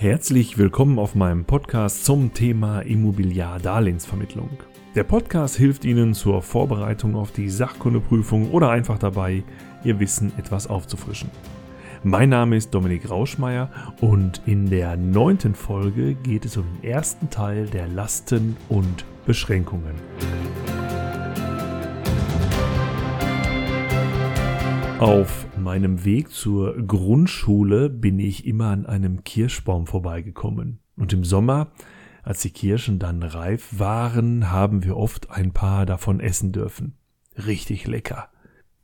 Herzlich willkommen auf meinem Podcast zum Thema Immobiliardarlehensvermittlung. Der Podcast hilft Ihnen zur Vorbereitung auf die Sachkundeprüfung oder einfach dabei, Ihr Wissen etwas aufzufrischen. Mein Name ist Dominik Rauschmeier und in der neunten Folge geht es um den ersten Teil der Lasten und Beschränkungen. Auf meinem Weg zur Grundschule bin ich immer an einem Kirschbaum vorbeigekommen. Und im Sommer, als die Kirschen dann reif waren, haben wir oft ein paar davon essen dürfen. Richtig lecker.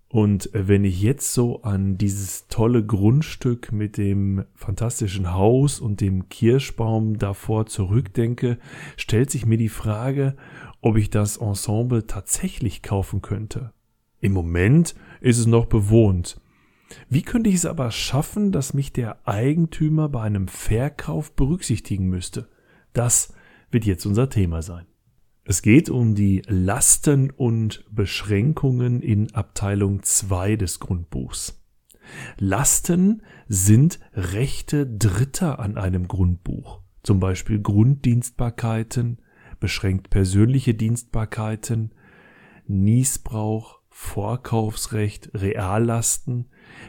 Und wenn ich jetzt so an dieses tolle Grundstück mit dem fantastischen Haus und dem Kirschbaum davor zurückdenke, stellt sich mir die Frage, ob ich das Ensemble tatsächlich kaufen könnte. Im Moment ist es noch bewohnt. Wie könnte ich es aber schaffen, dass mich der Eigentümer bei einem Verkauf berücksichtigen müsste? Das wird jetzt unser Thema sein. Es geht um die Lasten und Beschränkungen in Abteilung 2 des Grundbuchs. Lasten sind Rechte Dritter an einem Grundbuch, zum Beispiel Grunddienstbarkeiten, beschränkt persönliche Dienstbarkeiten, Niesbrauch, Vorkaufsrecht, Reallasten,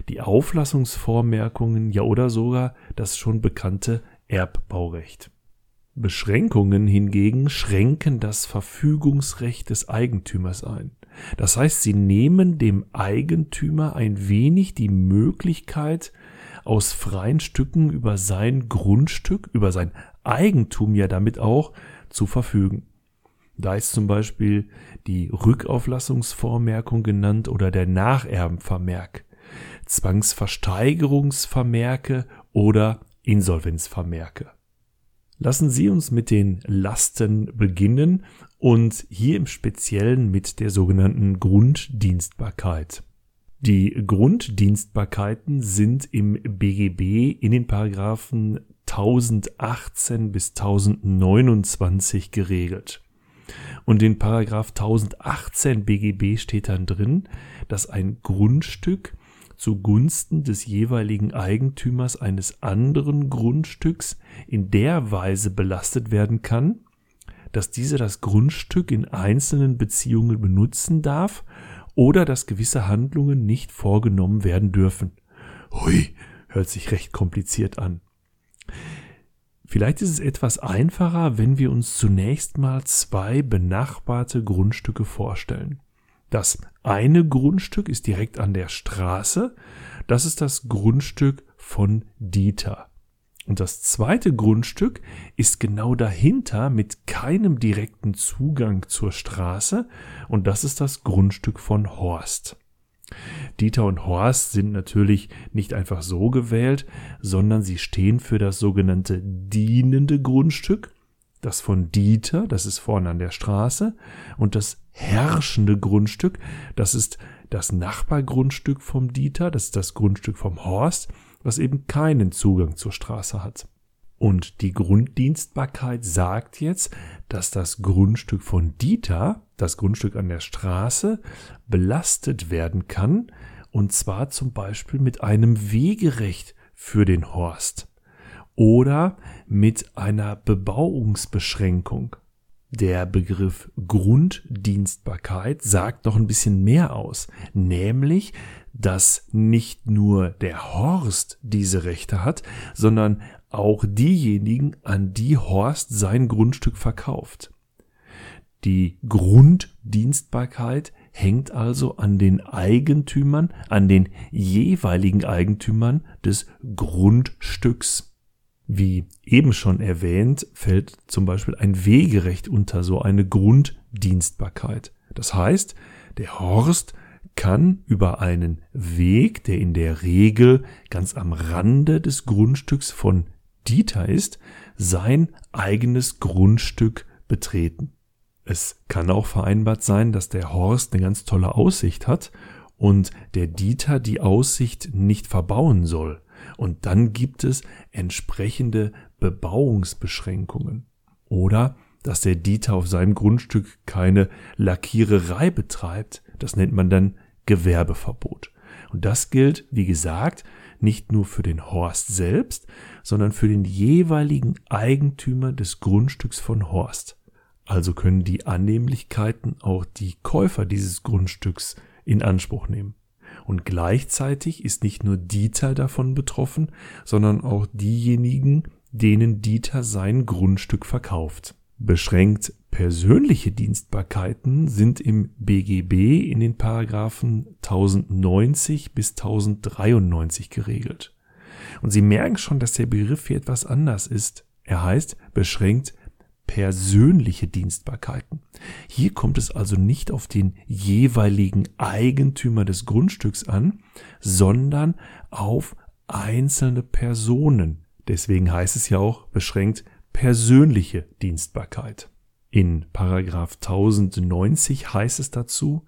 die Auflassungsvormerkungen, ja oder sogar das schon bekannte Erbbaurecht. Beschränkungen hingegen schränken das Verfügungsrecht des Eigentümers ein. Das heißt, sie nehmen dem Eigentümer ein wenig die Möglichkeit, aus freien Stücken über sein Grundstück, über sein Eigentum ja damit auch zu verfügen. Da ist zum Beispiel die Rückauflassungsvormerkung genannt oder der Nacherbenvermerk, Zwangsversteigerungsvermerke oder Insolvenzvermerke. Lassen Sie uns mit den Lasten beginnen und hier im Speziellen mit der sogenannten Grunddienstbarkeit. Die Grunddienstbarkeiten sind im BGB in den Paragraphen 1018 bis 1029 geregelt. Und in Paragraph 1018 BGB steht dann drin, dass ein Grundstück zugunsten des jeweiligen Eigentümers eines anderen Grundstücks in der Weise belastet werden kann, dass dieser das Grundstück in einzelnen Beziehungen benutzen darf oder dass gewisse Handlungen nicht vorgenommen werden dürfen. Hui, hört sich recht kompliziert an. Vielleicht ist es etwas einfacher, wenn wir uns zunächst mal zwei benachbarte Grundstücke vorstellen. Das eine Grundstück ist direkt an der Straße. Das ist das Grundstück von Dieter. Und das zweite Grundstück ist genau dahinter mit keinem direkten Zugang zur Straße und das ist das Grundstück von Horst. Dieter und Horst sind natürlich nicht einfach so gewählt, sondern sie stehen für das sogenannte dienende Grundstück das von Dieter, das ist vorne an der Straße, und das herrschende Grundstück, das ist das Nachbargrundstück vom Dieter, das ist das Grundstück vom Horst, was eben keinen Zugang zur Straße hat. Und die Grunddienstbarkeit sagt jetzt, dass das Grundstück von Dieter, das Grundstück an der Straße, belastet werden kann, und zwar zum Beispiel mit einem Wegerecht für den Horst oder mit einer Bebauungsbeschränkung. Der Begriff Grunddienstbarkeit sagt noch ein bisschen mehr aus, nämlich, dass nicht nur der Horst diese Rechte hat, sondern auch diejenigen, an die Horst sein Grundstück verkauft. Die Grunddienstbarkeit hängt also an den Eigentümern, an den jeweiligen Eigentümern des Grundstücks. Wie eben schon erwähnt, fällt zum Beispiel ein Wegerecht unter so eine Grunddienstbarkeit. Das heißt, der Horst kann über einen Weg, der in der Regel ganz am Rande des Grundstücks von Dieter ist, sein eigenes Grundstück betreten. Es kann auch vereinbart sein, dass der Horst eine ganz tolle Aussicht hat und der Dieter die Aussicht nicht verbauen soll. Und dann gibt es entsprechende Bebauungsbeschränkungen. Oder dass der Dieter auf seinem Grundstück keine Lackiererei betreibt. Das nennt man dann Gewerbeverbot. Und das gilt, wie gesagt, nicht nur für den Horst selbst, sondern für den jeweiligen Eigentümer des Grundstücks von Horst. Also können die Annehmlichkeiten auch die Käufer dieses Grundstücks in Anspruch nehmen. Und gleichzeitig ist nicht nur Dieter davon betroffen, sondern auch diejenigen, denen Dieter sein Grundstück verkauft. Beschränkt persönliche Dienstbarkeiten sind im BGB in den Paragraphen 1090 bis 1093 geregelt. Und Sie merken schon, dass der Begriff hier etwas anders ist. Er heißt beschränkt persönliche Dienstbarkeiten. Hier kommt es also nicht auf den jeweiligen Eigentümer des Grundstücks an, sondern auf einzelne Personen. Deswegen heißt es ja auch beschränkt persönliche Dienstbarkeit. In Paragraph 1090 heißt es dazu,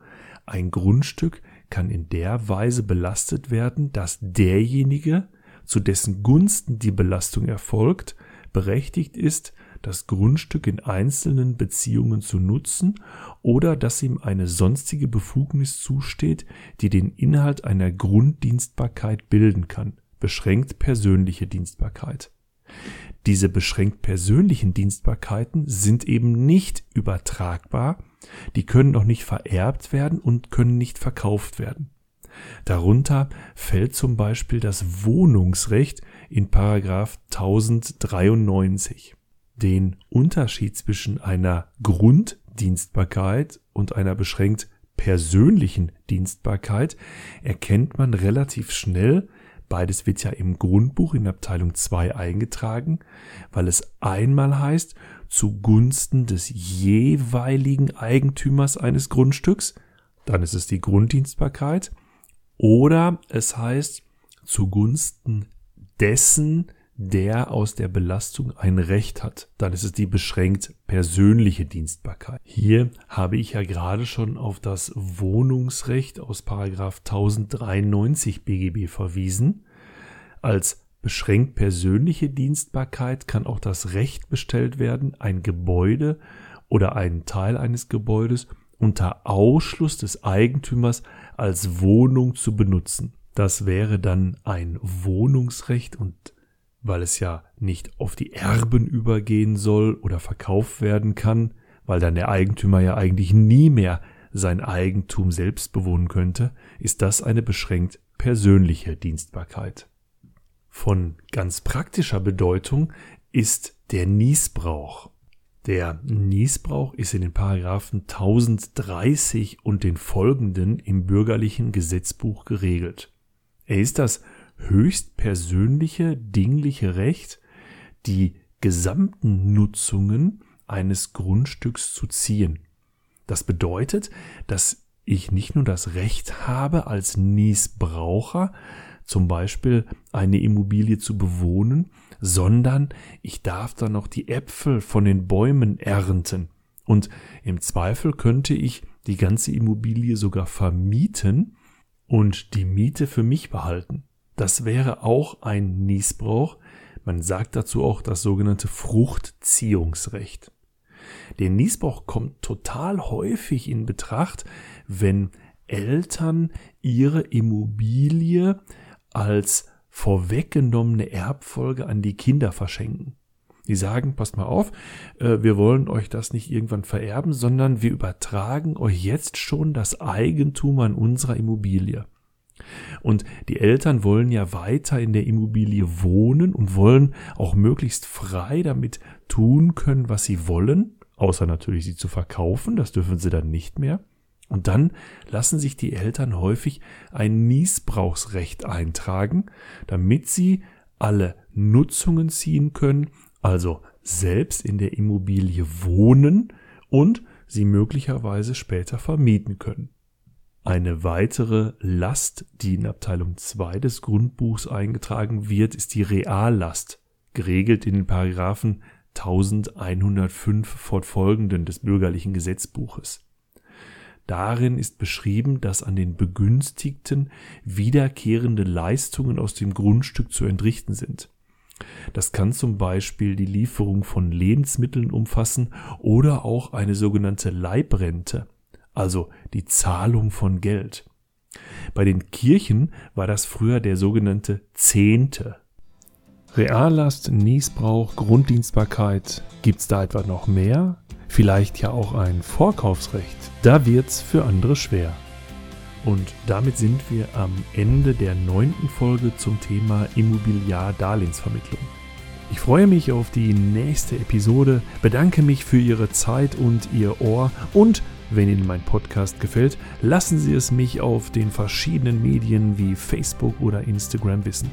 ein Grundstück kann in der Weise belastet werden, dass derjenige, zu dessen Gunsten die Belastung erfolgt, berechtigt ist, das Grundstück in einzelnen Beziehungen zu nutzen oder dass ihm eine sonstige Befugnis zusteht, die den Inhalt einer Grunddienstbarkeit bilden kann, beschränkt persönliche Dienstbarkeit. Diese beschränkt persönlichen Dienstbarkeiten sind eben nicht übertragbar, die können auch nicht vererbt werden und können nicht verkauft werden. Darunter fällt zum Beispiel das Wohnungsrecht in Paragraph 1093 den Unterschied zwischen einer Grunddienstbarkeit und einer beschränkt persönlichen Dienstbarkeit erkennt man relativ schnell. Beides wird ja im Grundbuch in Abteilung 2 eingetragen, weil es einmal heißt, zugunsten des jeweiligen Eigentümers eines Grundstücks, dann ist es die Grunddienstbarkeit, oder es heißt zugunsten dessen, der aus der Belastung ein Recht hat, dann ist es die beschränkt persönliche Dienstbarkeit. Hier habe ich ja gerade schon auf das Wohnungsrecht aus Paragraph 1093 BGB verwiesen. Als beschränkt persönliche Dienstbarkeit kann auch das Recht bestellt werden, ein Gebäude oder einen Teil eines Gebäudes unter Ausschluss des Eigentümers als Wohnung zu benutzen. Das wäre dann ein Wohnungsrecht und weil es ja nicht auf die Erben übergehen soll oder verkauft werden kann, weil dann der Eigentümer ja eigentlich nie mehr sein Eigentum selbst bewohnen könnte, ist das eine beschränkt persönliche Dienstbarkeit. Von ganz praktischer Bedeutung ist der Niesbrauch. Der Niesbrauch ist in den Paragraphen 1030 und den folgenden im bürgerlichen Gesetzbuch geregelt. Er ist das höchstpersönliche, dingliche Recht, die gesamten Nutzungen eines Grundstücks zu ziehen. Das bedeutet, dass ich nicht nur das Recht habe, als Niesbraucher zum Beispiel eine Immobilie zu bewohnen, sondern ich darf dann noch die Äpfel von den Bäumen ernten. Und im Zweifel könnte ich die ganze Immobilie sogar vermieten und die Miete für mich behalten. Das wäre auch ein Niesbrauch. Man sagt dazu auch das sogenannte Fruchtziehungsrecht. Der Niesbrauch kommt total häufig in Betracht, wenn Eltern ihre Immobilie als vorweggenommene Erbfolge an die Kinder verschenken. Die sagen, passt mal auf, äh, wir wollen euch das nicht irgendwann vererben, sondern wir übertragen euch jetzt schon das Eigentum an unserer Immobilie. Und die Eltern wollen ja weiter in der Immobilie wohnen und wollen auch möglichst frei damit tun können, was sie wollen, außer natürlich sie zu verkaufen, das dürfen sie dann nicht mehr. Und dann lassen sich die Eltern häufig ein Niesbrauchsrecht eintragen, damit sie alle Nutzungen ziehen können, also selbst in der Immobilie wohnen und sie möglicherweise später vermieten können. Eine weitere Last, die in Abteilung 2 des Grundbuchs eingetragen wird, ist die Reallast, geregelt in den Paragraphen 1105 fortfolgenden des bürgerlichen Gesetzbuches. Darin ist beschrieben, dass an den Begünstigten wiederkehrende Leistungen aus dem Grundstück zu entrichten sind. Das kann zum Beispiel die Lieferung von Lebensmitteln umfassen oder auch eine sogenannte Leibrente also die Zahlung von Geld. Bei den Kirchen war das früher der sogenannte Zehnte. Reallast, Niesbrauch, Grunddienstbarkeit. Gibt's da etwa noch mehr? Vielleicht ja auch ein Vorkaufsrecht. Da wird's für andere schwer. Und damit sind wir am Ende der neunten Folge zum Thema Immobiliar-Darlehensvermittlung. Ich freue mich auf die nächste Episode, bedanke mich für Ihre Zeit und Ihr Ohr und wenn Ihnen mein Podcast gefällt, lassen Sie es mich auf den verschiedenen Medien wie Facebook oder Instagram wissen.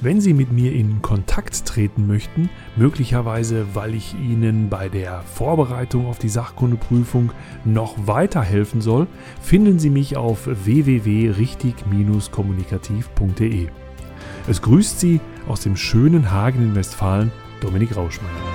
Wenn Sie mit mir in Kontakt treten möchten, möglicherweise weil ich Ihnen bei der Vorbereitung auf die Sachkundeprüfung noch weiterhelfen soll, finden Sie mich auf www.richtig-kommunikativ.de. Es grüßt Sie aus dem schönen Hagen in Westfalen Dominik Rauschmeier.